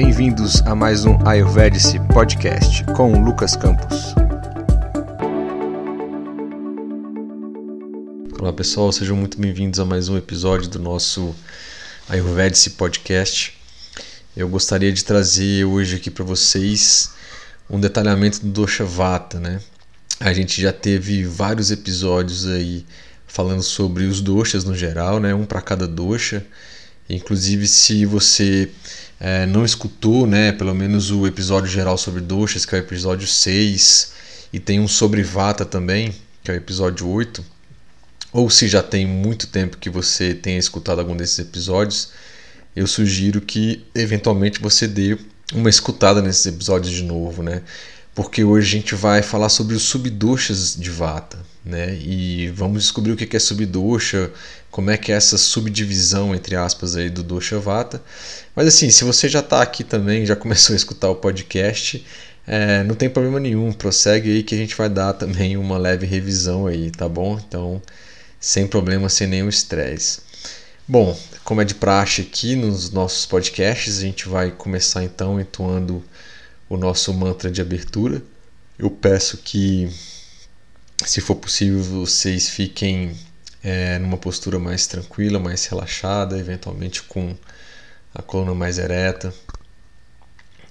Bem-vindos a mais um Ayurvedic Podcast com Lucas Campos. Olá pessoal, sejam muito bem-vindos a mais um episódio do nosso Ayurvedic Podcast. Eu gostaria de trazer hoje aqui para vocês um detalhamento do Dosha Vata, né? A gente já teve vários episódios aí falando sobre os doshas no geral, né? Um para cada dosha. Inclusive, se você é, não escutou, né, pelo menos o episódio geral sobre doshas, que é o episódio 6, e tem um sobre Vata também, que é o episódio 8, ou se já tem muito tempo que você tenha escutado algum desses episódios, eu sugiro que eventualmente você dê uma escutada nesses episódios de novo, né? Porque hoje a gente vai falar sobre os subdoshas de Vata, né? E vamos descobrir o que é subdosha, como é que é essa subdivisão entre aspas aí do dosha vata. Mas assim, se você já está aqui também, já começou a escutar o podcast, é, não tem problema nenhum, prossegue aí que a gente vai dar também uma leve revisão aí, tá bom? Então, sem problema, sem nenhum estresse. Bom, como é de praxe aqui nos nossos podcasts, a gente vai começar então entoando o nosso mantra de abertura. Eu peço que se for possível, vocês fiquem é, numa postura mais tranquila, mais relaxada, eventualmente com a coluna mais ereta.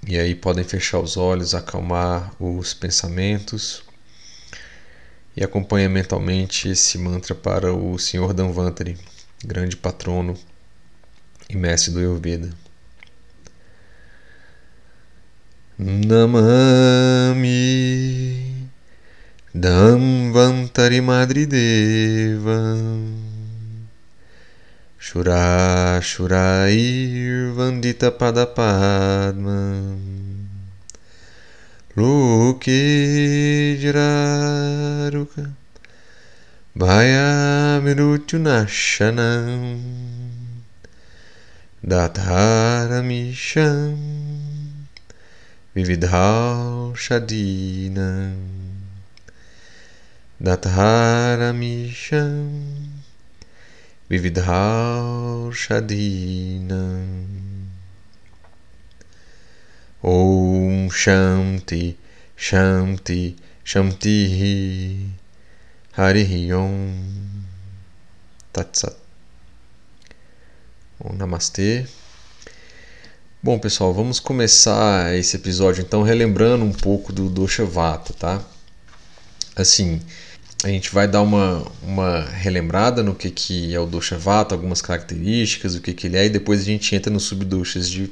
E aí podem fechar os olhos, acalmar os pensamentos e acompanha mentalmente esse mantra para o Senhor Danvantari, grande patrono e mestre do Ayurveda. Namami Dhanvantari Madridevam Shura Shurair Vandita Padapadma Loke Jiraruka Bhaya Mirutyunashanam Datharamisham Vividhal Shadinam Datharamisham Vividharshadinam Om Shanti Shanti Shanti Harihi Om. Tatsat Om Namastê. Bom pessoal, vamos começar esse episódio então relembrando um pouco do Dosha Vata, tá? assim, a gente vai dar uma, uma relembrada no que, que é o dosha vata, algumas características, o que, que ele é, e depois a gente entra nos subdoshas de,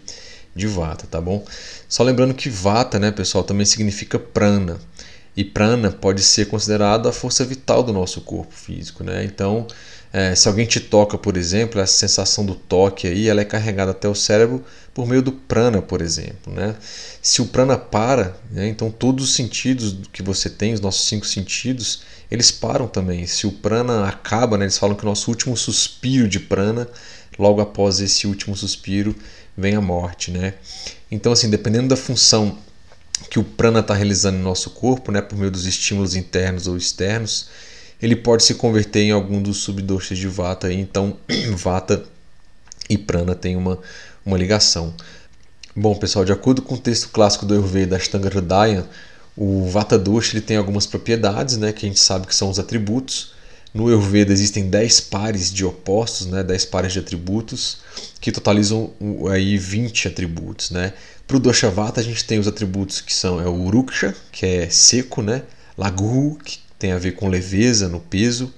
de vata, tá bom? Só lembrando que vata, né, pessoal, também significa prana. E prana pode ser considerado a força vital do nosso corpo físico, né? Então, é, se alguém te toca, por exemplo, essa sensação do toque aí, ela é carregada até o cérebro por meio do prana, por exemplo. Né? Se o prana para, né, então todos os sentidos que você tem, os nossos cinco sentidos, eles param também. Se o prana acaba, né, eles falam que o nosso último suspiro de prana, logo após esse último suspiro, vem a morte. Né? Então, assim, dependendo da função que o prana está realizando no nosso corpo, né, por meio dos estímulos internos ou externos, ele pode se converter em algum dos subdoshas de Vata. Então, Vata e Prana têm uma, uma ligação. Bom, pessoal, de acordo com o texto clássico do Ayurveda, Ashtanga Hridaya, o Vata Dosha ele tem algumas propriedades, né, que a gente sabe que são os atributos. No Ayurveda existem 10 pares de opostos, né, 10 pares de atributos, que totalizam aí 20 atributos. Né? Para o Dosha Vata a gente tem os atributos que são é o Uruksha, que é seco, né? Lagu, que tem a ver com leveza no peso,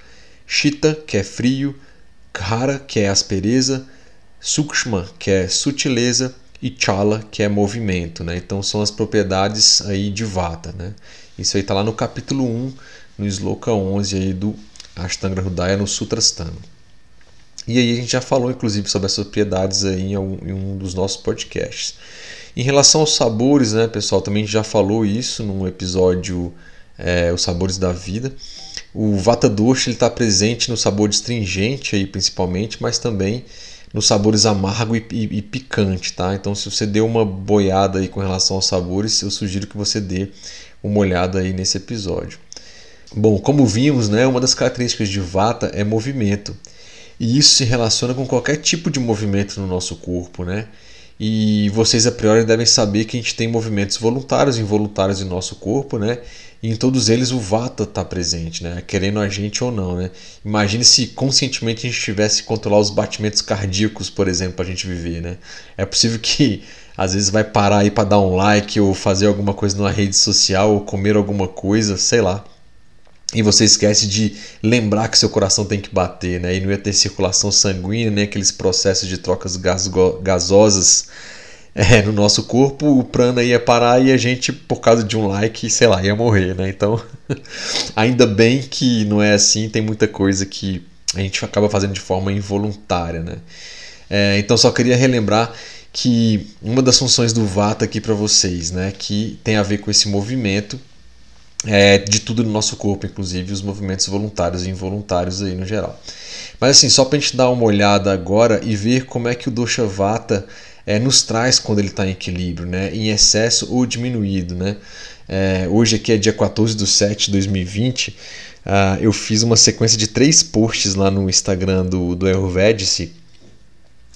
Shita, que é frio, Khara, que é aspereza, Sukshma, que é sutileza, e Chala, que é movimento. Né? Então são as propriedades aí de Vata. Né? Isso aí está lá no capítulo 1, no Sloka 11 aí do Ashtanga Hridaya no Sutrasthana. E aí a gente já falou inclusive sobre essas propriedades aí em um, dos nossos podcasts. Em relação aos sabores, né, pessoal, também já falou isso num episódio é, Os Sabores da Vida. O Vata Dosha está presente no sabor astringente aí principalmente, mas também nos sabores amargo e, e, e, picante, tá? Então, se você deu uma boiada aí com relação aos sabores, eu sugiro que você dê uma olhada aí nesse episódio. Bom, como vimos, né, uma das características de Vata é movimento. E isso se relaciona com qualquer tipo de movimento no nosso corpo, né? E vocês a priori devem saber que a gente tem movimentos voluntários e involuntários em nosso corpo, né? E em todos eles o vata está presente, né? Querendo a gente ou não, né? Imagine se conscientemente a gente tivesse que controlar os batimentos cardíacos, por exemplo, para a gente viver, né? É possível que às vezes vai parar aí para dar um like ou fazer alguma coisa numa rede social ou comer alguma coisa, sei lá. E você esquece de lembrar que seu coração tem que bater, né? E não ia ter circulação sanguínea, nem aqueles processos de trocas gasosas é, no nosso corpo, o prana ia parar e a gente, por causa de um like, sei lá, ia morrer, né? Então, ainda bem que não é assim, tem muita coisa que a gente acaba fazendo de forma involuntária, né? É, então, só queria relembrar que uma das funções do Vata aqui para vocês, né, que tem a ver com esse movimento é, de tudo no nosso corpo, inclusive os movimentos voluntários e involuntários aí no geral. Mas assim, só para a gente dar uma olhada agora e ver como é que o Dosha Vata é, nos traz quando ele está em equilíbrio, né, em excesso ou diminuído. Né? É, hoje aqui é dia 14 de 7 de 2020, uh, eu fiz uma sequência de três posts lá no Instagram do, do Ayurvedic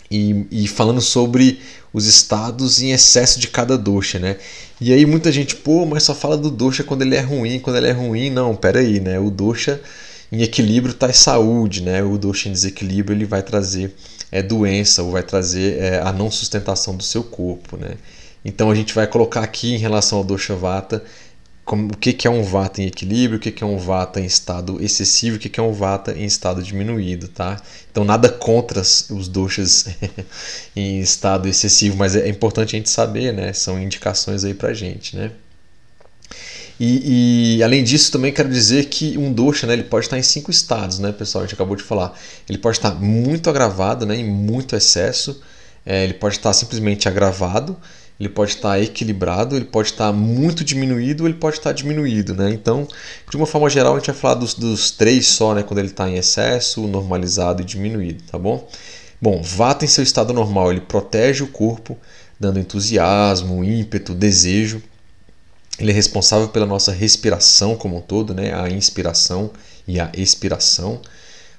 e, e falando sobre os estados em excesso de cada dosha, né? E aí muita gente, pô, mas só fala do dosha quando ele é ruim, quando ele é ruim. Não, pera aí, né? O dosha em equilíbrio está saúde, né? O dosha em desequilíbrio ele vai trazer é, doença ou vai trazer é, a não sustentação do seu corpo, né? Então a gente vai colocar aqui em relação ao dosha vata como, o que, que é um vata em equilíbrio, o que, que é um vata em estado excessivo, o que, que é um vata em estado diminuído, tá? Então nada contra os doshas em estado excessivo, mas é importante a gente saber, né? São indicações aí pra gente, né? E, e, além disso, também quero dizer que um dosha, né, ele pode estar em cinco estados, né, pessoal? A gente acabou de falar. Ele pode estar muito agravado, né, em muito excesso. É, ele pode estar simplesmente agravado ele pode estar equilibrado, ele pode estar muito diminuído, ele pode estar diminuído, né? Então, de uma forma geral, a gente vai falar dos, dos três só, né? Quando ele está em excesso, normalizado e diminuído, tá bom? Bom, Vata em seu estado normal, ele protege o corpo, dando entusiasmo, ímpeto, desejo. Ele é responsável pela nossa respiração como um todo, né? A inspiração e a expiração.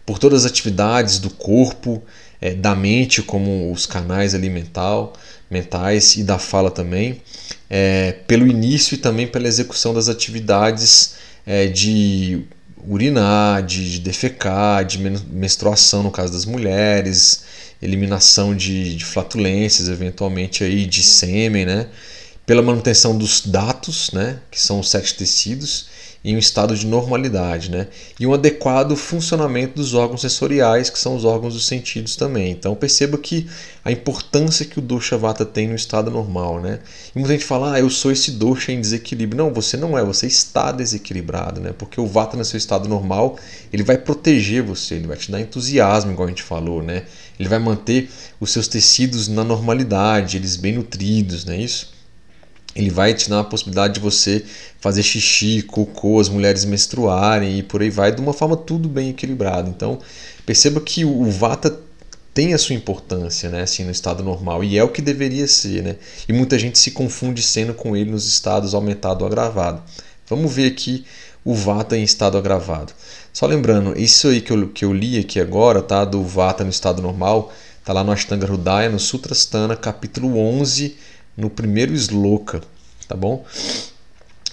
Por todas as atividades do corpo, é, da mente, como os canais alimentar mentais e da fala também, é, pelo início e também pela execução das atividades é, de urinar, de, de, defecar, de menstruação no caso das mulheres, eliminação de, de flatulências, eventualmente aí de sêmen, né? pela manutenção dos datos, né? que são os sete tecidos, em um estado de normalidade, né? E um adequado funcionamento dos órgãos sensoriais, que são os órgãos dos sentidos também. Então perceba que a importância que o dosha vata tem no estado normal, né? E muita gente fala: "Ah, eu sou esse dosha em desequilíbrio". Não, você não é, você está desequilibrado, né? Porque o vata no seu estado normal, ele vai proteger você, ele vai te dar entusiasmo, igual a gente falou, né? Ele vai manter os seus tecidos na normalidade, eles bem nutridos, não é isso? Ele vai te dar a possibilidade de você fazer xixi, cocô, as mulheres menstruarem e por aí vai, de uma forma tudo bem equilibrado. Então, perceba que o Vata tem a sua importância, né, assim, no estado normal, e é o que deveria ser, né? E muita gente se confunde sendo com ele nos estados aumentado ou agravado. Vamos ver aqui o Vata em estado agravado. Só lembrando, isso aí que eu, que eu li aqui agora, tá, do Vata no estado normal, tá lá no Ashtanga Hridaya, no Sutrasthana, capítulo 11, no primeiro sloka, tá bom?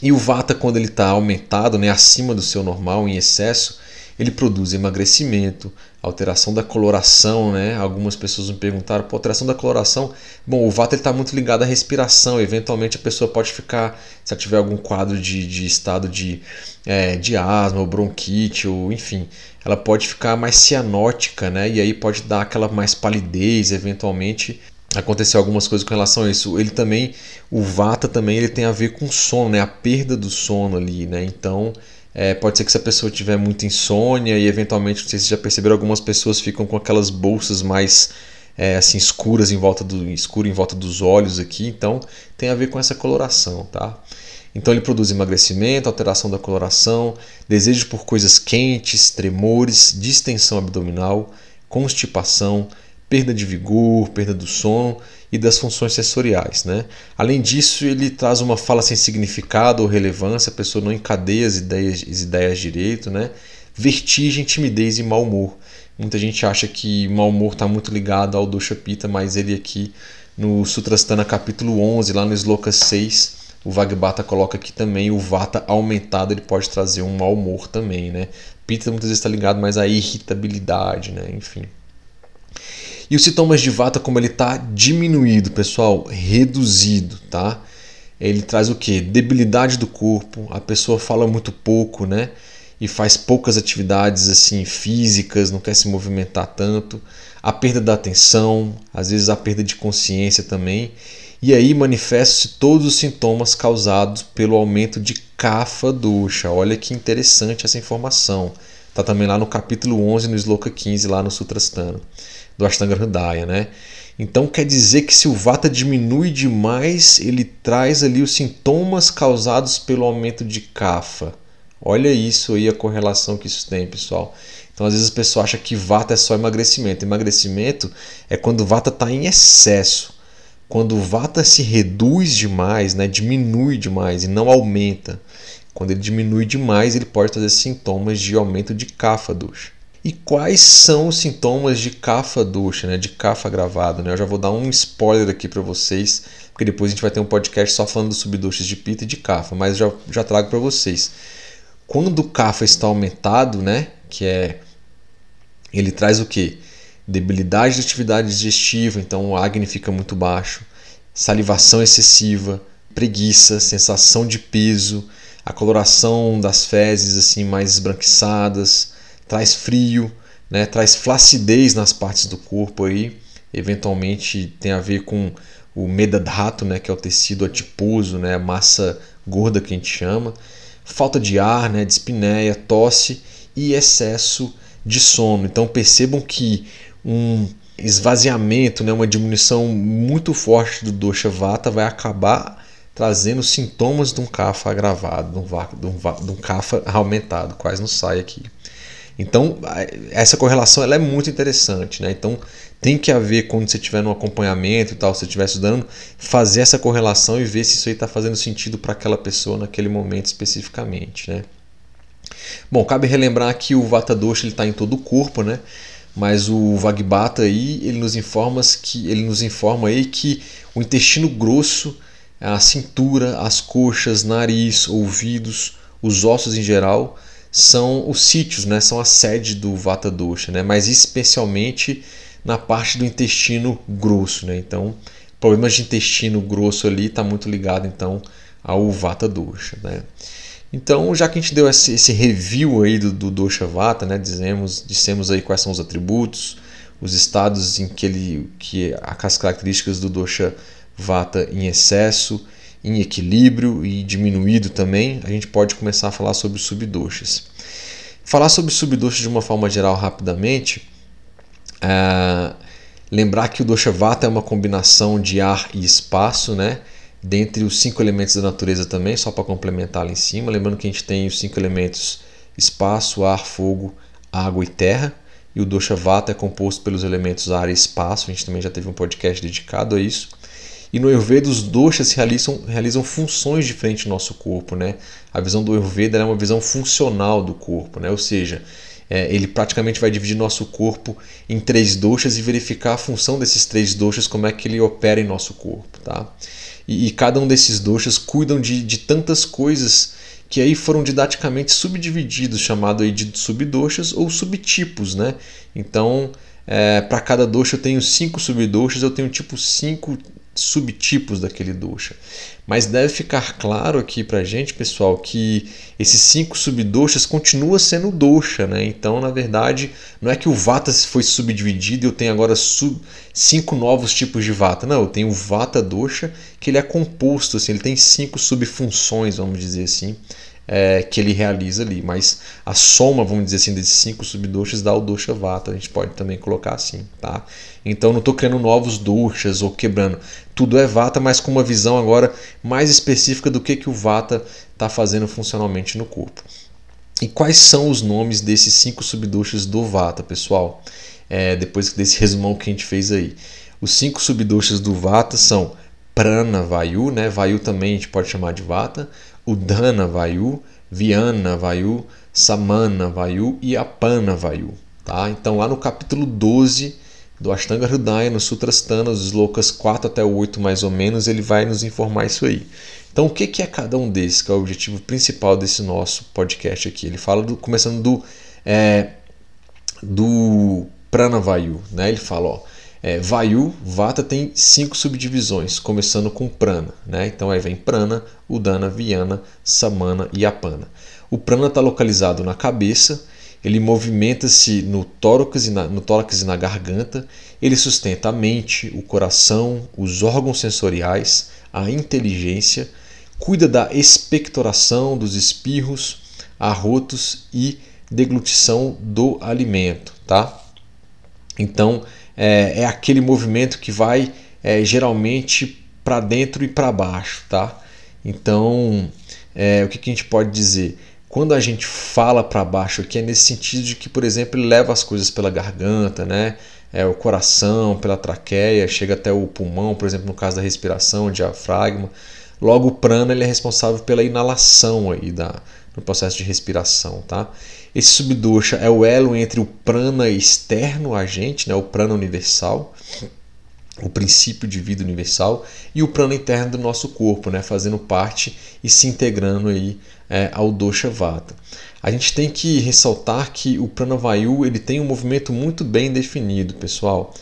E o vata quando ele está aumentado, né, acima do seu normal, em excesso, ele produz emagrecimento, alteração da coloração, né? Algumas pessoas me perguntaram, pô, alteração da coloração. Bom, o vata está muito ligado à respiração. Eventualmente a pessoa pode ficar, se ela tiver algum quadro de, de estado de, é, de asma ou bronquite, ou enfim, ela pode ficar mais cianótica, né? E aí pode dar aquela mais palidez, eventualmente aconteceu algumas coisas com relação a isso. Ele também, o Vata também, ele tem a ver com sono, né? A perda do sono ali, né? Então, é, pode ser que se a pessoa tiver muita insônia e eventualmente, não sei se já perceberam, algumas pessoas ficam com aquelas bolsas mais é, assim escuras em volta do escuro em volta dos olhos aqui. Então, tem a ver com essa coloração, tá? Então ele produz emagrecimento, alteração da coloração, desejo por coisas quentes, tremores, distensão abdominal, constipação, perda de vigor, perda do sono e das funções sensoriais. Né? Além disso, ele traz uma fala sem significado ou relevância, a pessoa não encadeia as ideias, as ideias direito. Né? vertigem, timidez e mau humor. Muita gente acha que mau humor está muito ligado ao dosha pita, mas ele aqui no Sutrasthana capítulo 11, lá no Sloka 6, o Vagbata coloca aqui também o vata aumentado, ele pode trazer um mau humor também, né? Pita muitas vezes está ligado mais à irritabilidade, né? Enfim. E os sintomas de vata, como ele está diminuído, pessoal, reduzido, tá? Ele traz o que? Debilidade do corpo, a pessoa fala muito pouco, né? E faz poucas atividades assim físicas, não quer se movimentar tanto. A perda da atenção, às vezes a perda de consciência também. E aí manifestam-se todos os sintomas causados pelo aumento de kafa dosha. Olha que interessante essa informação. Está também lá no capítulo 11, no Sloka 15, lá no Sutrasthana, do Ashtanga Hridaya, né? Então quer dizer que se o vata diminui demais, ele traz ali os sintomas causados pelo aumento de kapha. Olha isso aí, a correlação que isso tem, pessoal. Então às vezes a pessoa acha que vata é só emagrecimento. Emagrecimento é quando o vata está em excesso. Quando o vata se reduz demais, né, diminui demais e não aumenta. Quando ele diminui demais, ele pode trazer sintomas de aumento de kapha dosha. E quais são os sintomas de kapha dosha, né, de kapha gravado? Né? Eu já vou dar um spoiler aqui para vocês, porque depois a gente vai ter um podcast só falando dos subdoshas de pita e de kapha, mas já, já trago para vocês. Quando o kapha está aumentado, né, que é ele traz o que? debilidade da atividade digestiva, então o Agni fica muito baixo, salivação excessiva, preguiça, sensação de peso, a coloração das fezes assim mais esbranquiçadas, traz frio, né, traz flacidez nas partes do corpo aí, eventualmente tem a ver com o medadhato, né, que é o tecido adiposo, né, a massa gorda que a gente chama, falta de ar, né, dispneia, tosse e excesso de sono. Então percebam que um esvaziamento, né, uma diminuição muito forte do dosha vata vai acabar trazendo sintomas de um kapha agravado, de um, um, de um kapha aumentado, quase não sai aqui. Então, essa correlação ela é muito interessante. Né? Então, tem que haver, quando você estiver no acompanhamento e tal, se você estiver estudando, fazer essa correlação e ver se isso aí está fazendo sentido para aquela pessoa naquele momento especificamente. Né? Bom, cabe relembrar que o Vata Dosha está em todo o corpo, né? mas o Vagbata aí ele nos informa que ele nos informa aí que o intestino grosso, a cintura, as coxas, nariz, ouvidos, os ossos em geral são os sítios, né? São a sede do Vata Dosha, né? Mas especialmente na parte do intestino grosso, né? Então, problemas de intestino grosso ali está muito ligado então ao Vata Dosha, né? Então, já que a gente deu esse, esse review aí do, do Dosha Vata, né, dizemos, dissemos aí quais são os atributos, os estados em que ele, que as características do Dosha Vata em excesso, em equilíbrio e diminuído também, a gente pode começar a falar sobre subdoshas. Falar sobre subdoshas de uma forma geral rapidamente, é, lembrar que o Dosha Vata é uma combinação de ar e espaço, né? dentre os cinco elementos da natureza também, só para complementar lá em cima. Lembrando que a gente tem os cinco elementos espaço, ar, fogo, água e terra. E o dosha vata é composto pelos elementos ar e espaço. A gente também já teve um podcast dedicado a isso. E no Ayurveda os doshas realizam, realizam funções diferentes no nosso corpo. Né? A visão do Ayurveda é uma visão funcional do corpo, né? ou seja, é, ele praticamente vai dividir nosso corpo em três doshas e verificar a função desses três doshas, como é que ele opera em nosso corpo. Tá? E, e cada um desses doshas cuidam de, de tantas coisas que aí foram didaticamente subdivididos, chamado aí de subdoshas ou subtipos, né? Então, é, para cada dosha eu tenho cinco subdoshas, eu tenho tipo cinco subtipos daquele dosha. Mas deve ficar claro aqui para gente, pessoal, que esses cinco subdoshas continua sendo dosha, né? Então, na verdade, não é que o vata foi subdividido e eu tenho agora sub, cinco novos tipos de vata. Não, eu tenho o vata dosha que ele é composto, assim, ele tem cinco subfunções, vamos dizer assim é, que ele realiza ali. Mas a soma, vamos dizer assim, desses cinco subdoshas dá o dosha vata. A gente pode também colocar assim, tá? Então não estou criando novos doshas ou quebrando. Tudo é vata, mas com uma visão agora mais específica do que, que o vata está fazendo funcionalmente no corpo. E quais são os nomes desses cinco subdoshas do vata, pessoal? É, depois desse resumão que a gente fez aí. Os cinco subdoshas do vata são prana vayu, né? Vayu também a gente pode chamar de vata. Udana Vayu, Viana Vayu, Samana Vayu e Apana Vayu. Tá? Então, lá no capítulo 12 do Ashtanga Hridaya, no Sutrasthana, os slokas 4 até 8 mais ou menos, ele vai nos informar isso aí. Então, o que é cada um desses, que é o objetivo principal desse nosso podcast aqui? Ele fala do, começando do, é, do Pranavayu, né? Ele fala, ó, é, Vayu, Vata tem cinco subdivisões, começando com Prana, né? Então aí vem Prana, Udana, Viana, Samana e Apana. O Prana está localizado na cabeça, ele movimenta-se no tórax, e na, no tórax e na garganta, ele sustenta a mente, o coração, os órgãos sensoriais, a inteligência, cuida da expectoração dos espirros, arrotos e deglutição do alimento, tá? Então é, é aquele movimento que vai é, geralmente para dentro e para baixo, tá? Então é, o que, que a gente pode dizer? Quando a gente fala para baixo aqui é nesse sentido de que, por exemplo, ele leva as coisas pela garganta, né? É, o coração, pela traqueia, chega até o pulmão, por exemplo, no caso da respiração, o diafragma. Logo, o prana ele é responsável pela inalação aí da, no processo de respiração. Tá? Esse subdosha é o elo entre o prana externo a gente, né, o prana universal, o princípio de vida universal, e o prana interno do nosso corpo, né, fazendo parte e se integrando aí é, ao dosha vata. A gente tem que ressaltar que o pranavayu ele tem um movimento muito bem definido, pessoal,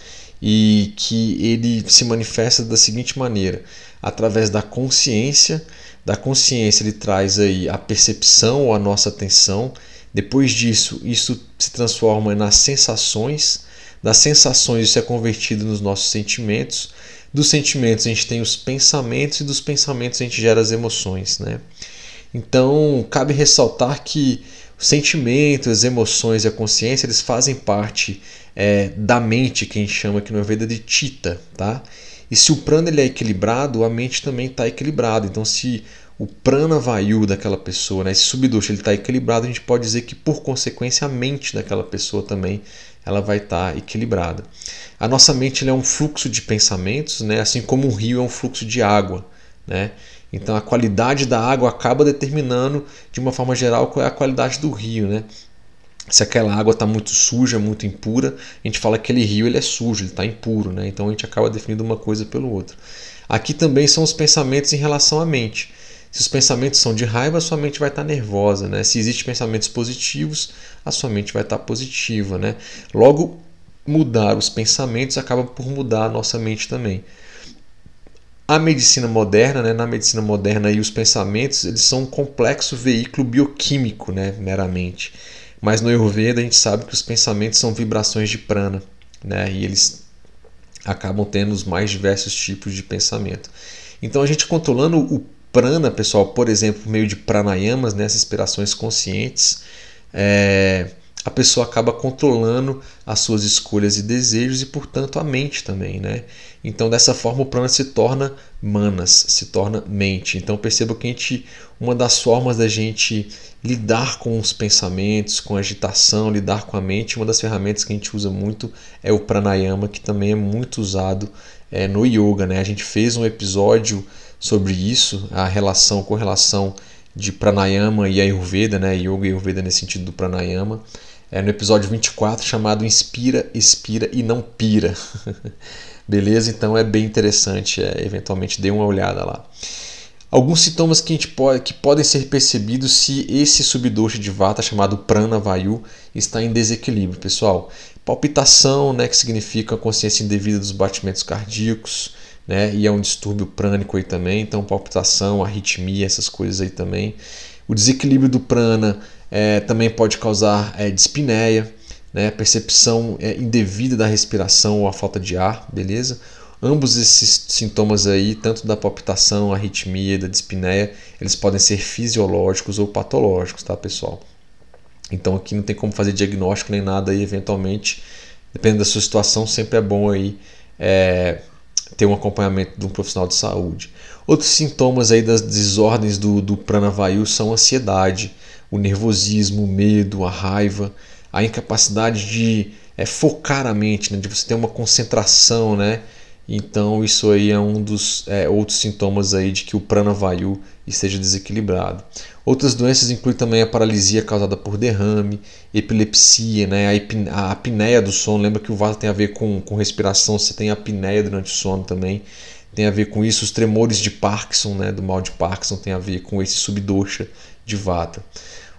e que ele se manifesta da seguinte maneira: através da consciência. Da consciência ele traz aí a percepção ou a nossa atenção. Depois disso, isso se transforma nas sensações. Das sensações isso é convertido nos nossos sentimentos. Dos sentimentos a gente tem os pensamentos e dos pensamentos a gente gera as emoções, né? Então, cabe ressaltar que os sentimentos, as emoções e a consciência eles fazem parte é, da mente, que a gente chama aqui no Veda de Tita. Tá? E se o prana ele é equilibrado, a mente também está equilibrada. Então, se o prana vayu daquela pessoa, né, esse ele está equilibrado, a gente pode dizer que, por consequência, a mente daquela pessoa também ela vai estar tá equilibrada. A nossa mente é um fluxo de pensamentos, né, assim como um rio é um fluxo de água. Né? Então a qualidade da água acaba determinando, de uma forma geral, qual é a qualidade do rio. Né? Se aquela água está muito suja, muito impura, a gente fala que aquele rio ele é sujo, ele está impuro. Né? Então a gente acaba definindo uma coisa pelo outro. Aqui também são os pensamentos em relação à mente. Se os pensamentos são de raiva, a sua mente vai estar tá nervosa. Né? Se existem pensamentos positivos, a sua mente vai estar tá positiva. Né? Logo, mudar os pensamentos acaba por mudar a nossa mente também. A medicina moderna, né, na medicina moderna e os pensamentos, eles são um complexo veículo bioquímico, né, meramente. Mas no Ayurveda a gente sabe que os pensamentos são vibrações de prana, né, e eles acabam tendo os mais diversos tipos de pensamento. Então a gente controlando o prana, pessoal, por exemplo, meio de pranayamas, né, essas inspirações conscientes, é, a pessoa acaba controlando as suas escolhas e desejos e, portanto, a mente também, né? Então, dessa forma, o prana se torna manas, se torna mente. Então, perceba que a gente, uma das formas da gente lidar com os pensamentos, com a agitação, lidar com a mente, uma das ferramentas que a gente usa muito é o pranayama, que também é muito usado é, no yoga, né? A gente fez um episódio sobre isso, a relação com relação de pranayama e ayurveda, né? Yoga e ayurveda nesse sentido do pranayama é no episódio 24 chamado Inspira, Expira e Não Pira. Beleza? Então é bem interessante, é, eventualmente dê uma olhada lá. Alguns sintomas que, a gente pode, que podem ser percebidos se esse subdosha de vata chamado prana vayu está em desequilíbrio, pessoal. Palpitação, né, que significa a consciência indevida dos batimentos cardíacos, né, e é um distúrbio prânico aí também, então palpitação, arritmia, essas coisas aí também. O desequilíbrio do prana é, também pode causar é, dispneia, né, percepção é, indevida da respiração ou a falta de ar, beleza? Ambos esses sintomas aí, tanto da palpitação, arritmia da dispneia, eles podem ser fisiológicos ou patológicos, tá, pessoal? Então aqui não tem como fazer diagnóstico nem nada aí, eventualmente, dependendo da sua situação, sempre é bom aí é, ter um acompanhamento de um profissional de saúde. Outros sintomas aí das desordens do, do pranavayu são ansiedade, o nervosismo, o medo, a raiva, a incapacidade de é, focar a mente, né, de você ter uma concentração, né, Então isso aí é um dos é, outros sintomas aí de que o pranavayu esteja desequilibrado. Outras doenças incluem também a paralisia causada por derrame, epilepsia, né? a, apneia do sono. Lembra que o vata tem a ver com, com respiração, você tem apneia durante o sono também. Tem a ver com isso, os tremores de Parkinson, né? do mal de Parkinson, tem a ver com esse subdosha de vata.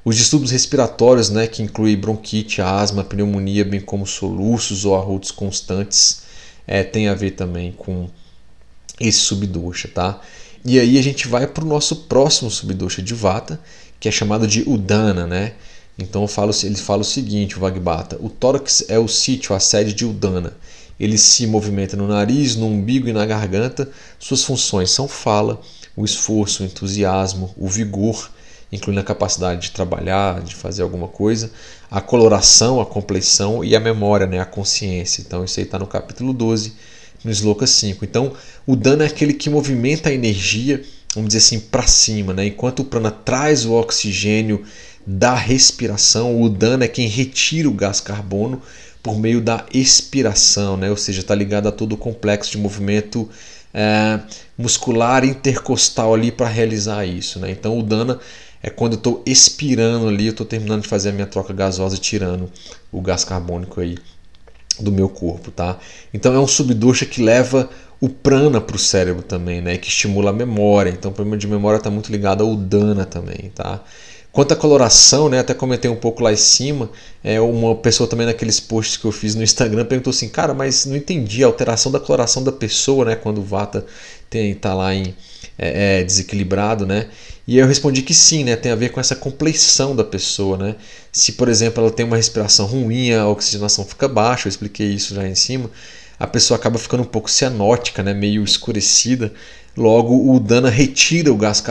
Os distúrbios respiratórios, né, que incluem bronquite, asma, pneumonia, bem como soluços ou arrotos constantes, é, tem a ver também com esse subdosha, tá? E aí a gente vai para o nosso próximo subdosha de Vata, que é chamado de Udana, né? Então falo, ele fala o seguinte, o Vagbata, o tórax é o sítio, a sede de Udana. Ele se movimenta no nariz, no umbigo e na garganta. Suas funções são fala, o esforço, o entusiasmo, o vigor, incluindo a capacidade de trabalhar, de fazer alguma coisa, a coloração, a compleição e a memória, né, a consciência. Então isso aí está no capítulo 12, no Sloka 5. Então o dana é aquele que movimenta a energia, vamos dizer assim, para cima. Né? Enquanto o prana traz o oxigênio da respiração, o dana é quem retira o gás carbono por meio da expiração, né? ou seja, está ligado a todo o complexo de movimento é, muscular intercostal ali para realizar isso. Né? Então o dana é quando eu estou expirando ali, eu estou terminando de fazer a minha troca gasosa, tirando o gás carbônico aí do meu corpo, tá? Então é um subdosha que leva o prana para o cérebro também, né? Que estimula a memória. Então o problema de memória está muito ligado ao dana também, tá? Quanto à coloração, né, até comentei um pouco lá em cima, é, uma pessoa também naqueles posts que eu fiz no Instagram perguntou assim, cara, mas não entendi a alteração da coloração da pessoa, né, quando o Vata tem, tá lá em é, é, desequilibrado, né? E eu respondi que sim, né? Tem a ver com essa compleição da pessoa, né? Se, por exemplo, ela tem uma respiração ruim, a oxigenação fica baixa, eu expliquei isso já em cima, a pessoa acaba ficando um pouco cianótica, né? Meio escurecida. Logo, o Dana retira o gás,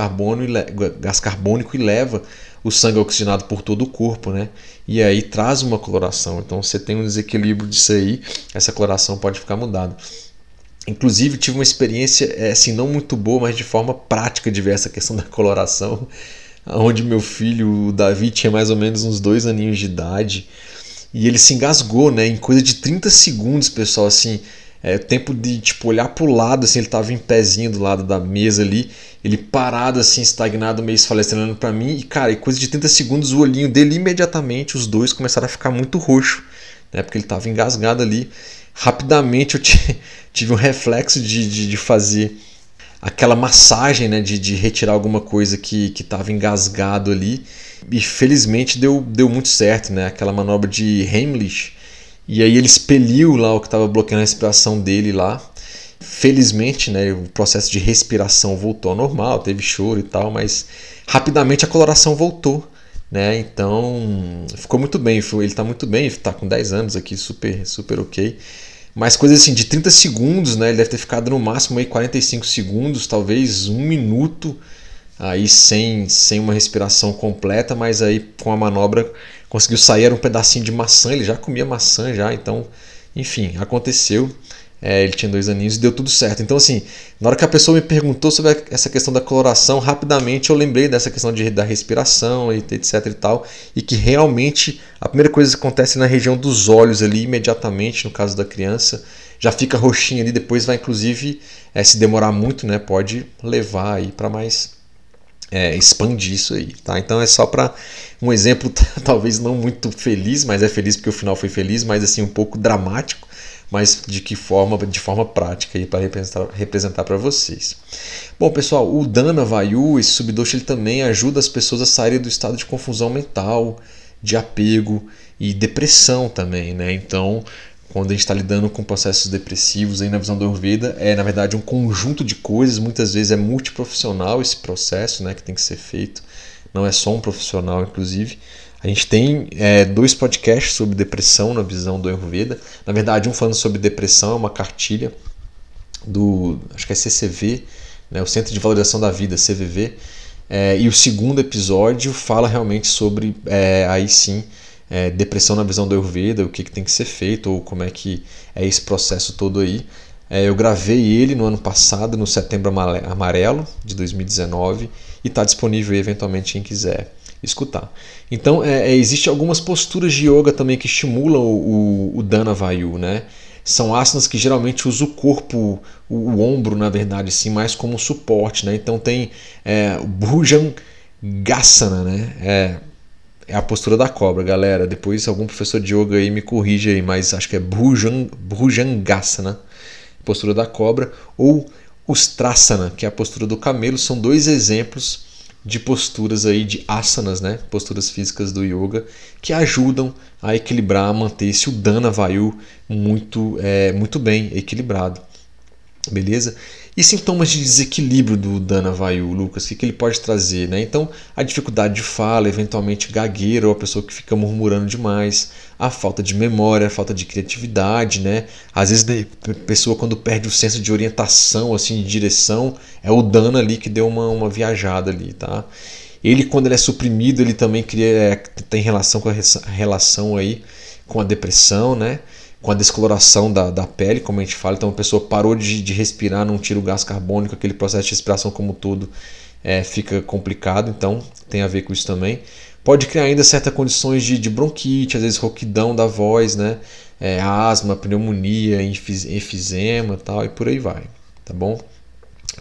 gás carbônico e leva o sangue oxigenado por todo o corpo, né? E aí traz uma coloração. Então, você tem um desequilíbrio disso aí, essa coloração pode ficar mudada. Inclusive tive uma experiência é, assim não muito boa, mas de forma prática de ver essa questão da coloração, onde meu filho, o Davi, tinha mais ou menos uns dois aninhos de idade e ele se engasgou, né? Em coisa de 30 segundos, pessoal, assim, é, tempo de tipo olhar pro lado, assim, ele tava em pezinho do lado da mesa ali, ele parado assim, estagnado, meio esfalestrando para mim, e cara, em coisa de 30 segundos o olhinho dele imediatamente, os dois começaram a ficar muito roxo, né? Porque ele tava engasgado ali rapidamente eu tive um reflexo de, de, de fazer aquela massagem, né, de, de retirar alguma coisa que estava engasgado ali. E felizmente deu, deu muito certo, né? Aquela manobra de Heimlich. E aí ele expeliu lá o que estava bloqueando a respiração dele lá. Felizmente, né, o processo de respiração voltou ao normal, teve choro e tal, mas rapidamente a coloração voltou. Né? Então ficou muito bem, ele está muito bem, está com 10 anos aqui, super, super ok. Mas coisas assim de 30 segundos, né? Ele deve ter ficado no máximo aí 45 segundos, talvez um minuto aí sem, sem uma respiração completa, mas aí com a manobra conseguiu sair era um pedacinho de maçã, ele já comia maçã já, então enfim, aconteceu. É, ele tinha dois aninhos e deu tudo certo. Então, assim, na hora que a pessoa me perguntou sobre essa questão da coloração, rapidamente eu lembrei dessa questão de, da respiração, etc e tal, e que realmente a primeira coisa que acontece na região dos olhos ali, imediatamente, no caso da criança, já fica roxinho ali, depois vai inclusive, é, se demorar muito, né, pode levar aí para mais é, expandir isso aí, tá? Então é só para um exemplo, talvez não muito feliz, mas é feliz porque o final foi feliz, mas assim um pouco dramático mas de que forma, de forma prática para representar, representar para vocês. Bom, pessoal, o Dana Vayu, esse subdosha, ele também ajuda as pessoas a saírem do estado de confusão mental, de apego e depressão também, né? Então, quando a gente está lidando com processos depressivos aí na visão do Ayurveda, é na verdade um conjunto de coisas, muitas vezes é multiprofissional esse processo, né, que tem que ser feito, não é só um profissional, inclusive. A gente tem é, dois podcasts sobre depressão na visão do Ayurveda. Na verdade, um falando sobre depressão é uma cartilha do, acho que é CCV, né, o Centro de Valorização da Vida, CVV. É, e o segundo episódio fala realmente sobre, é, aí sim, é, depressão na visão do Ayurveda, o que, que, tem que ser feito, ou como é que é esse processo todo aí. É, eu gravei ele no ano passado, no Setembro Amarelo de 2019, e está disponível aí, eventualmente quem quiser escutar. Então, é, é, existe algumas posturas de yoga também que estimulam o, o, o Dana Vayu, né? são asanas que geralmente usam o corpo, o, o ombro, na verdade, sim, mais como suporte. Né? Então tem é, o Bhujangasana, né? É, é a postura da cobra, galera. Depois algum professor de yoga aí me corrige aí, mas acho que é Bhujan, Bhujangasana, postura da cobra, ou Ustrasana, que é a postura do camelo, são dois exemplos de posturas aí de asanas, né? Posturas físicas do yoga que ajudam a equilibrar, a manter esse Udana Vayu muito, é, muito bem equilibrado. Beleza? E sintomas de desequilíbrio do Dana Vayu, Lucas, o que, que ele pode trazer? Né? Então, a dificuldade de fala, eventualmente gagueira, ou a pessoa que fica murmurando demais, a falta de memória, a falta de criatividade, né? Às vezes a pessoa quando perde o senso de orientação, assim, de direção, é o Dana ali que deu uma, uma viajada ali, tá? Ele, quando ele é suprimido, ele também cria, é, tem relação com a relação aí com a depressão, né? Com a descoloração da, da pele, como a gente fala. Então a pessoa parou de, de respirar, não tira o gás carbônico, aquele processo de respiração como todo é, fica complicado, então tem a ver com isso também. Pode criar ainda certas condições de, de bronquite, às vezes rouquidão da voz, né? É, asma, pneumonia, enfisema tal, e por aí vai, tá bom?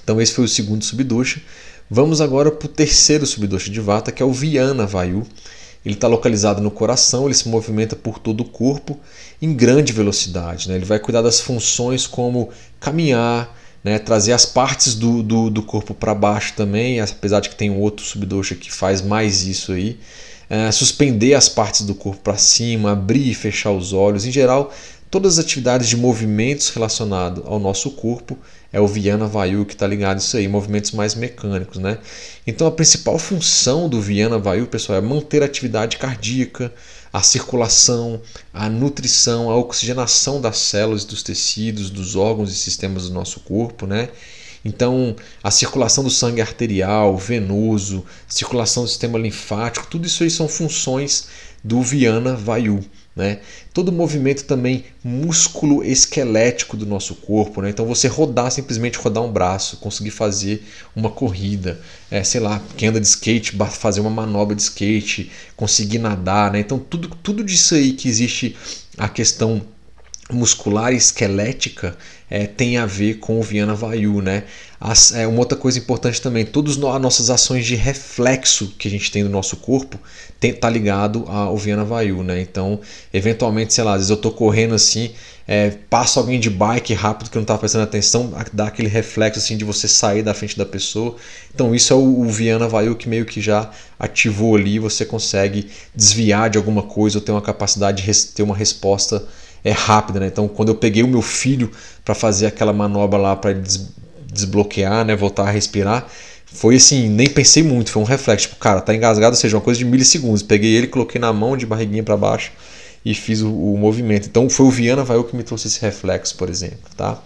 Então esse foi o segundo subdosha. Vamos agora para o terceiro subdosha de Vata, que é o Viana Vayu. Ele está localizado no coração, ele se movimenta por todo o corpo em grande velocidade. Né? Ele vai cuidar das funções como caminhar, né? trazer as partes do, do, do corpo para baixo também, apesar de que tem outro subdosha que faz mais isso aí. É, suspender as partes do corpo para cima, abrir e fechar os olhos. Em geral, todas as atividades de movimentos relacionados ao nosso corpo é o Viana Vayu que está ligado a isso aí, movimentos mais mecânicos, né? Então a principal função do Viana Vayu, pessoal, é manter a atividade cardíaca, a circulação, a nutrição, a oxigenação das células, dos tecidos, dos órgãos e sistemas do nosso corpo, né? Então, a circulação do sangue arterial, venoso, circulação do sistema linfático, tudo isso aí são funções do Viana Vayu. Né? Todo movimento também músculo esquelético do nosso corpo. Né? Então você rodar, simplesmente rodar um braço, conseguir fazer uma corrida, é, sei lá, quem anda de skate, fazer uma manobra de skate, conseguir nadar. Né? Então tudo, tudo disso aí que existe a questão muscular e esquelética é, tem a ver com o Viana Vayu, né? As, é, uma outra coisa importante também, todas as nossas ações de reflexo que a gente tem no nosso corpo tem, tá ligado ao Viana Vayu, né? Então, eventualmente, sei lá, às vezes eu tô correndo assim, é, passa alguém de bike rápido que não tá prestando atenção, dá aquele reflexo assim de você sair da frente da pessoa. Então, isso é o, o Viana Vayu que meio que já ativou ali, você consegue desviar de alguma coisa ou ter uma capacidade de ter uma resposta é rápida, né? Então, quando eu peguei o meu filho para fazer aquela manobra lá para des desbloquear, né, voltar a respirar, foi assim, nem pensei muito, foi um reflexo, tipo, cara, tá engasgado, ou seja, uma coisa de milissegundos. Peguei ele, coloquei na mão de barriguinha para baixo e fiz o, o, movimento. Então, foi o Viana Vail que me trouxe esse reflexo, por exemplo, tá?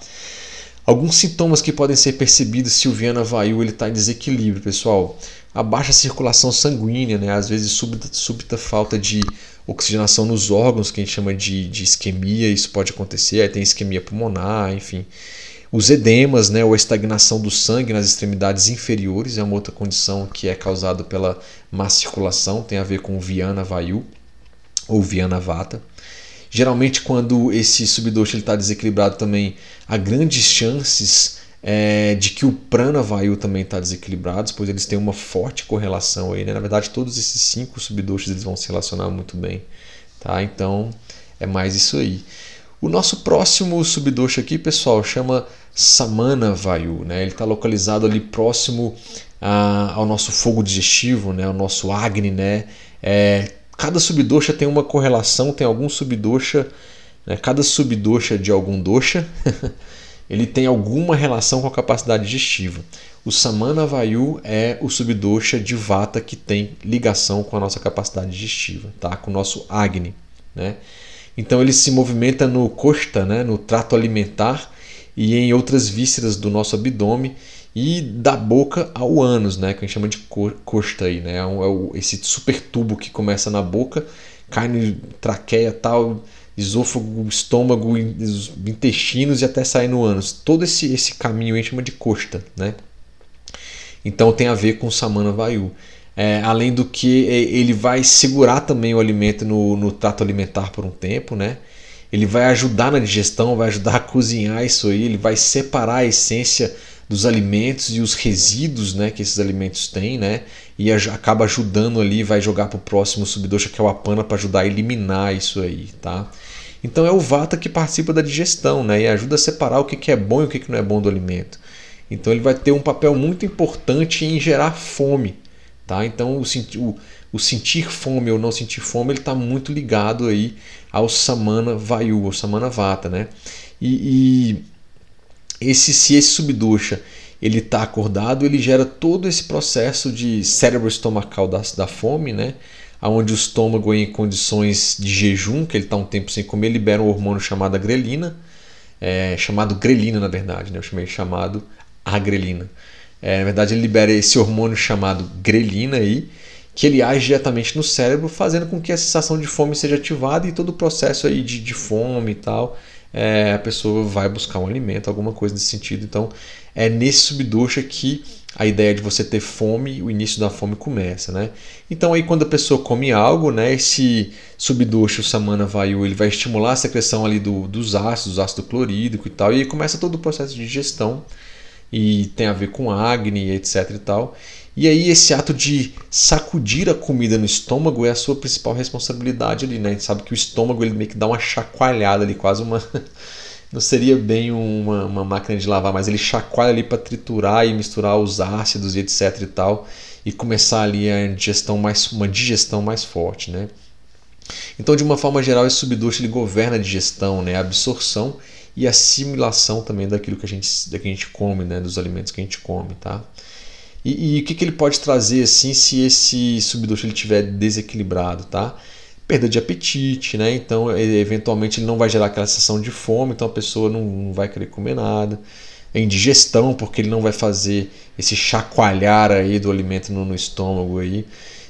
Alguns sintomas que podem ser percebidos se o Viana Vayu está em desequilíbrio, pessoal. A baixa circulação sanguínea, né? às vezes súbita, súbita falta de oxigenação nos órgãos, que a gente chama de, de isquemia, isso pode acontecer, aí tem isquemia pulmonar, enfim. Os edemas, né, ou a estagnação do sangue nas extremidades inferiores, é uma outra condição que é causada pela má circulação, tem a ver com Viana Vayu ou Viana Vata. Geralmente, quando esse subdosha está desequilibrado também, há grandes chances é, de que o prana vayu também está desequilibrado, pois eles têm uma forte correlação aí. Né? Na verdade, todos esses cinco subdoshas eles vão se relacionar muito bem. Tá? Então, é mais isso aí. O nosso próximo subdosha aqui, pessoal, chama Samana Vayu. Né? Ele está localizado ali próximo a, ao nosso fogo digestivo, né? ao nosso Agni. Né? É, cada subdosha tem uma correlação, tem algum subdosha, né? cada subdosha de algum dosha ele tem alguma relação com a capacidade digestiva. O Samana Vayu é o subdosha de Vata que tem ligação com a nossa capacidade digestiva, tá? com o nosso Agni. Né? Então ele se movimenta no costa, né? no trato alimentar e em outras vísceras do nosso abdômen e da boca ao ânus, né? que a gente chama de costa. Aí, né? É, é esse super tubo que começa na boca, cai no traqueia tal esôfago, estômago, intestinos e até sair no ânus. Todo esse, esse caminho a gente chama de costa, né? Então tem a ver com Samana Vayu. É, além do que ele vai segurar também o alimento no, no trato alimentar por um tempo, né? ele vai ajudar na digestão, vai ajudar a cozinhar isso aí, ele vai separar a essência dos alimentos e os resíduos né, que esses alimentos têm, né? E acaba ajudando ali, vai jogar para o próximo subdosha, que é o apana, para ajudar a eliminar isso aí, tá? Então é o vata que participa da digestão, né? E ajuda a separar o que é bom e o que não é bom do alimento. Então ele vai ter um papel muito importante em gerar fome, tá? Então o, o, o sentir fome ou não sentir fome, ele está muito ligado aí ao samana vayu, ao samana vata, né? E, e esse se esse subdosha ele está acordado, ele gera todo esse processo de cérebro estomacal da, da fome, né? Onde o estômago, em condições de jejum, que ele está um tempo sem comer, libera um hormônio chamado grelina, é, chamado grelina na verdade, né? eu chamei chamado agrelina. É, na verdade, ele libera esse hormônio chamado grelina aí, que ele age diretamente no cérebro, fazendo com que a sensação de fome seja ativada e todo o processo aí de, de fome e tal, é, a pessoa vai buscar um alimento, alguma coisa nesse sentido. Então, é nesse subdosha que a ideia de você ter fome, o início da fome começa, né? Então aí quando a pessoa come algo, né, esse subdosha, o samana vayu, ele vai estimular a secreção ali do, dos ácidos, ácido clorídrico e tal, e aí começa todo o processo de digestão e tem a ver com Agni, etc e tal. E aí esse ato de sacudir a comida no estômago é a sua principal responsabilidade ali, né? A gente sabe que o estômago ele meio que dá uma chacoalhada ali, quase uma não seria bem uma, uma máquina de lavar, mas ele chacoalha ali para triturar e misturar os ácidos e etc e tal e começar ali a digestão mais uma digestão mais forte, né? Então, de uma forma geral, esse subduto ele governa a digestão, né, a absorção e assimilação também daquilo que a gente, da que a gente come, né, dos alimentos que a gente come, tá? E, e o que, que ele pode trazer assim se esse subduto ele estiver desequilibrado, tá? Perda de apetite, né? Então, eventualmente ele não vai gerar aquela sensação de fome, então a pessoa não, não vai querer comer nada. É indigestão, porque ele não vai fazer esse chacoalhar aí do alimento no, no estômago aí.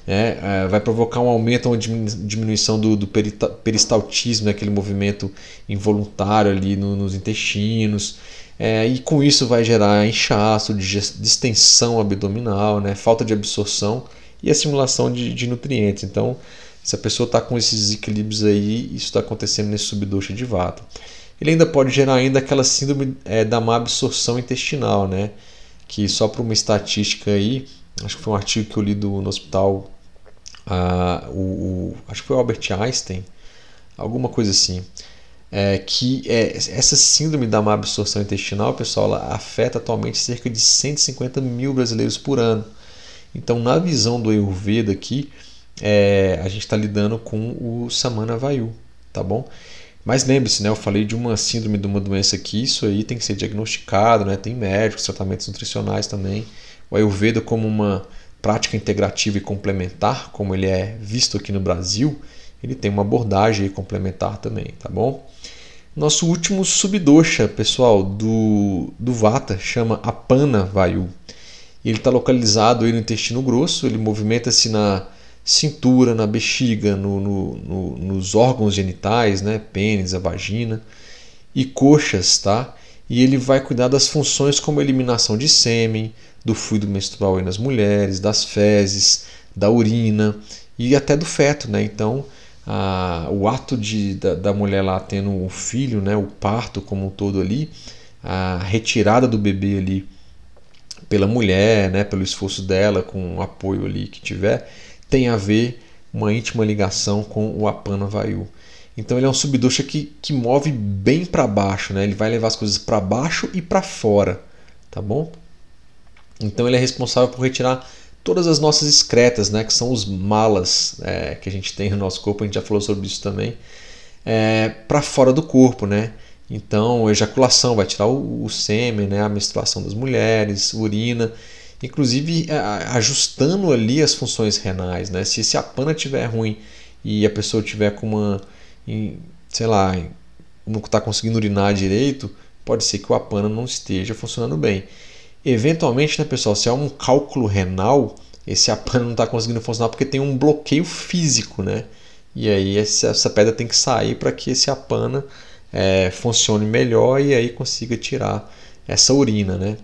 Né? É, vai provocar um aumento, uma diminuição do, do peristaltismo, né? aquele movimento involuntário ali no, nos intestinos. É, e com isso vai gerar inchaço, distensão abdominal, né? falta de absorção e assimilação de, de nutrientes. Então, se a pessoa está com esses desequilíbrios aí, isso está acontecendo nesse subdosha de vata. Ele ainda pode gerar ainda aquela síndrome é, da má absorção intestinal, né? Que só por uma estatística aí, acho que foi um artigo que eu li do, no hospital ah, o, o, acho que foi o Albert Einstein, alguma coisa assim, é, que é, essa síndrome da má absorção intestinal, pessoal, ela afeta atualmente cerca de 150 mil brasileiros por ano. Então, na visão do Ayurveda aqui, é, a gente está lidando com o Samana Vayu, tá bom? Mas lembre-se, né, eu falei de uma síndrome de uma doença aqui, isso aí tem que ser diagnosticado, né, tem médicos, tratamentos nutricionais também. O Ayurveda como uma prática integrativa e complementar, como ele é visto aqui no Brasil, ele tem uma abordagem complementar também, tá bom? Nosso último subdosha, pessoal, do, do Vata, chama Apana Vayu. Ele está localizado aí no intestino grosso, ele movimenta-se na cintura, na bexiga, no, no, no, nos órgãos genitais, né? pênis, a vagina e coxas, tá? E ele vai cuidar das funções como eliminação de sêmen, do fluido menstrual nas mulheres, das fezes, da urina e até do feto, né? Então, a, o ato de, da, da, mulher lá tendo o filho, né? O parto como um todo ali, a retirada do bebê ali pela mulher, né? Pelo esforço dela, com o apoio ali que tiver, tem a ver uma íntima ligação com o Apana Vayu. Então ele é um subdosha que, que move bem para baixo, né? Ele vai levar as coisas para baixo e para fora, tá bom? Então ele é responsável por retirar todas as nossas excretas, né, que são os malas é, que a gente tem no nosso corpo, a gente já falou sobre isso também, é, para fora do corpo, né? Então, ejaculação vai tirar o, o sêmen, né, a menstruação das mulheres, urina, inclusive ajustando ali as funções renais, né? Se esse apana estiver ruim e a pessoa tiver com uma, sei lá, não está conseguindo urinar direito, pode ser que o apana não esteja funcionando bem. Eventualmente, né, pessoal, se há um cálculo renal, esse apana não está conseguindo funcionar porque tem um bloqueio físico, né? E aí essa pedra tem que sair para que esse apana é, funcione melhor e aí consiga tirar essa urina, né?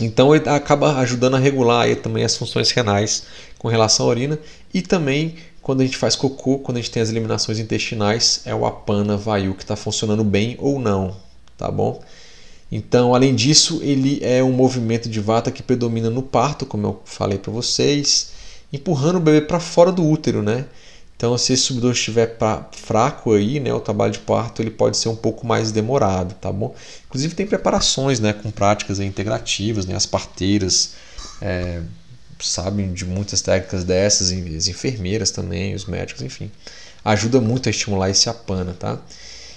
Então ele acaba ajudando a regular também as funções renais com relação à urina e também quando a gente faz cocô, quando a gente tem as eliminações intestinais, é o apana vayu que está funcionando bem ou não, tá bom? Então, além disso, ele é um movimento de vata que predomina no parto, como eu falei para vocês, empurrando o bebê para fora do útero, né? Então, se esse subdosha estiver fraco aí, né, o trabalho de parto ele pode ser um pouco mais demorado, tá bom? Inclusive tem preparações, né, com práticas integrativas, né, as parteiras é, sabem de muitas técnicas dessas, as enfermeiras também, os médicos, enfim, ajuda muito a estimular esse apana, tá?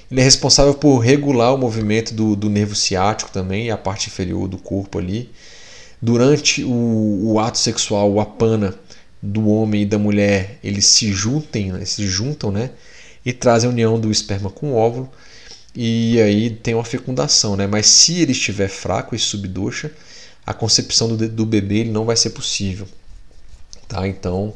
Ele é responsável por regular o movimento do, do nervo ciático também, a parte inferior do corpo ali. Durante o, o ato sexual, o apana do homem e da mulher, eles se juntem, né, se juntam, né? E trazem a união do esperma com o óvulo. E aí tem uma fecundação, né? Mas se ele estiver fraco, esse subdosha, a concepção do, do bebê ele não vai ser possível. Tá? Então,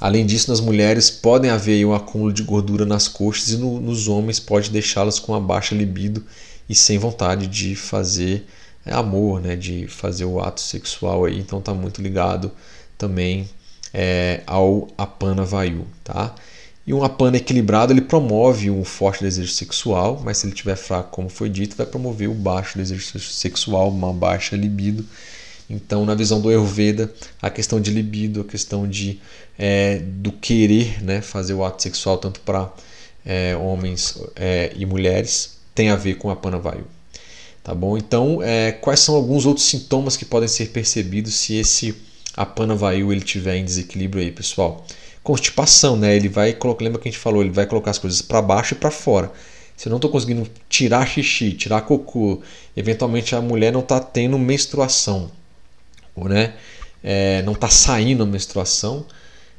além disso, nas mulheres podem haver um acúmulo de gordura nas coxas e no, nos homens pode deixá-las com uma baixa libido e sem vontade de fazer é, amor, né? de fazer o ato sexual. Aí. Então, está muito ligado também é, ao apana vayu. Tá? E um apana equilibrado ele promove um forte desejo sexual, mas se ele estiver fraco, como foi dito, vai promover o baixo desejo sexual, uma baixa libido. Então, na visão do Ayurveda, a questão de libido, a questão de é, do querer né, fazer o ato sexual tanto para é, homens é, e mulheres tem a ver com a Panavayu. Tá bom? Então, é, quais são alguns outros sintomas que podem ser percebidos se esse Apanavayu ele tiver em desequilíbrio aí, pessoal? constipação, né? Ele vai colocar, lembra que a gente falou, ele vai colocar as coisas para baixo e para fora. Se eu não estou conseguindo tirar xixi, tirar cocô, eventualmente a mulher não está tendo menstruação, né? É, não está saindo a menstruação,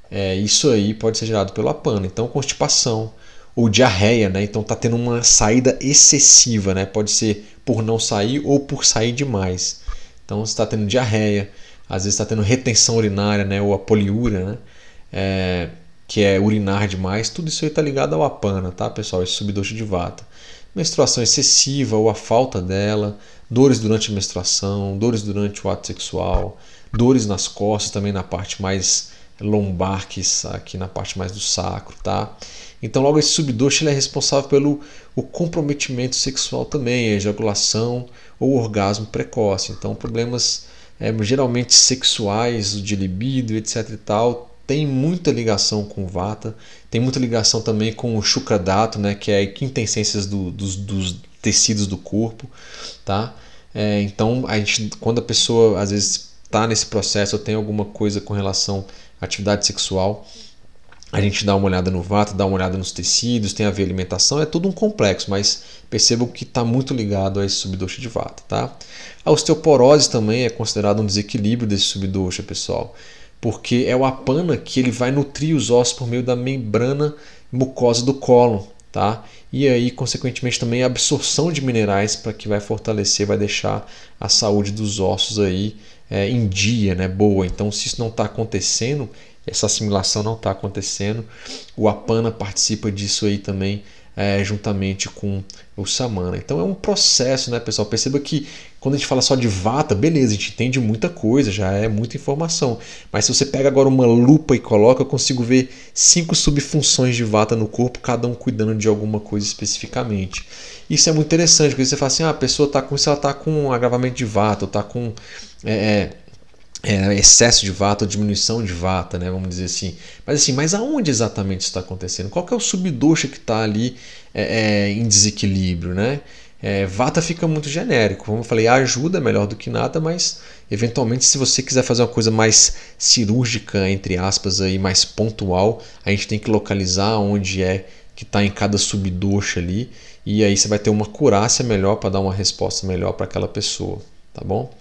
é, isso aí pode ser gerado pelo apano. Então, constipação ou diarreia, né? Então está tendo uma saída excessiva, né? Pode ser por não sair ou por sair demais. Então, está tendo diarreia, às vezes está tendo retenção urinária, né? Ou a poliúria, né? é, que é urinar demais, tudo isso aí está ligado ao apana, tá pessoal? Esse subdosha de vata. Menstruação excessiva ou a falta dela, dores durante a menstruação, dores durante o ato sexual, dores nas costas, também na parte mais lombar, que aqui na parte mais do sacro, tá? Então, logo esse subdosha ele é responsável pelo o comprometimento sexual também, a ejaculação ou orgasmo precoce. Então, problemas é, geralmente sexuais, de libido, etc e tal, tem muita ligação com Vata, tem muita ligação também com o Shukradato, né, que é a quintessência do, dos, dos, tecidos do corpo, tá? É, então, a gente, quando a pessoa às vezes está nesse processo ou tem alguma coisa com relação à atividade sexual, a gente dá uma olhada no Vata, dá uma olhada nos tecidos, tem a ver alimentação, é tudo um complexo, mas percebam que está muito ligado a esse subdosha de Vata, tá? A osteoporose também é considerado um desequilíbrio desse subdosha, pessoal porque é o apana que ele vai nutrir os ossos por meio da membrana mucosa do cólon, tá? E aí, consequentemente, também a absorção de minerais para que vai fortalecer, vai deixar a saúde dos ossos aí é, em dia, né? Boa. Então, se isso não está acontecendo, essa assimilação não está acontecendo, o apana participa disso aí também é, juntamente com o samana. Então é um processo, né, pessoal? Perceba que quando a gente fala só de vata, beleza, a gente entende muita coisa, já é muita informação. Mas se você pega agora uma lupa e coloca, eu consigo ver cinco subfunções de vata no corpo, cada um cuidando de alguma coisa especificamente. Isso é muito interessante, porque você fala assim, ah, a pessoa está com isso, ela está com agravamento de vata, ou está com é, é excesso de vata ou diminuição de vata, né, vamos dizer assim. Mas assim, mas aonde exatamente está acontecendo? Qual é o subdosha que está ali é, é, em desequilíbrio, né? É, vata fica muito genérico. Como eu falei, ajuda melhor do que nada, mas eventualmente se você quiser fazer uma coisa mais cirúrgica, entre aspas, aí, mais pontual, a gente tem que localizar onde é que está em cada subdosha ali, e aí você vai ter uma curácia melhor para dar uma resposta melhor para aquela pessoa, tá bom?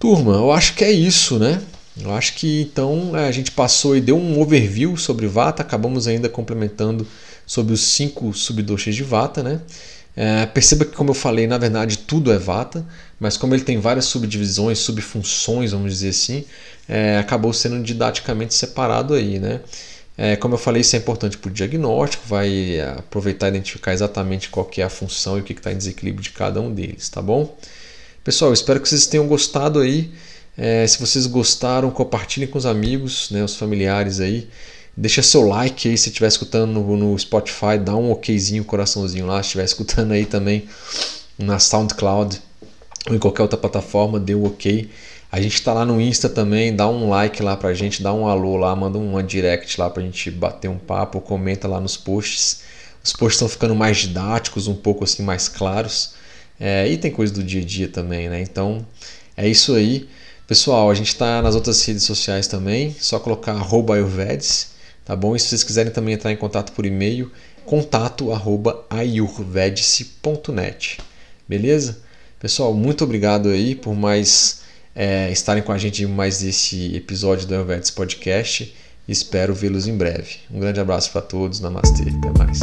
Turma, eu acho que é isso, né? Eu acho que então é, a gente passou e deu um overview sobre Vata, acabamos ainda complementando sobre os cinco subdoshas de Vata, né? É, perceba que, como eu falei, na verdade tudo é Vata, mas como ele tem várias subdivisões, subfunções, vamos dizer assim, é, acabou sendo didaticamente separado aí, né? É, como eu falei, isso é importante para o diagnóstico, vai é, aproveitar e identificar exatamente qual que é a função e o que está em desequilíbrio de cada um deles, tá bom? Pessoal, espero que vocês tenham gostado aí. É, se vocês gostaram, compartilhem com os amigos, né, os familiares aí. Deixa seu like aí se estiver escutando no, no, Spotify, dá um okzinho, coraçãozinho lá. Se estiver escutando aí também na SoundCloud ou em qualquer outra plataforma, dê o um ok. A gente está lá no Insta também, dá um like lá pra gente, dá um alô lá, manda uma direct lá pra gente bater um papo, comenta lá nos posts. Os posts estão ficando mais didáticos, um pouco assim mais claros. É, e tem coisa do dia a dia também, né? Então é isso aí. Pessoal, a gente está nas outras redes sociais também, só colocar arroba Ayurvedes, tá bom? E se vocês quiserem também entrar em contato por e-mail, contato arroba ayurvedice.net, beleza? Pessoal, muito obrigado aí por mais é, estarem com a gente em mais esse episódio do Ayurvedes Podcast. Espero vê-los em breve. Um grande abraço para todos, namastê, até mais.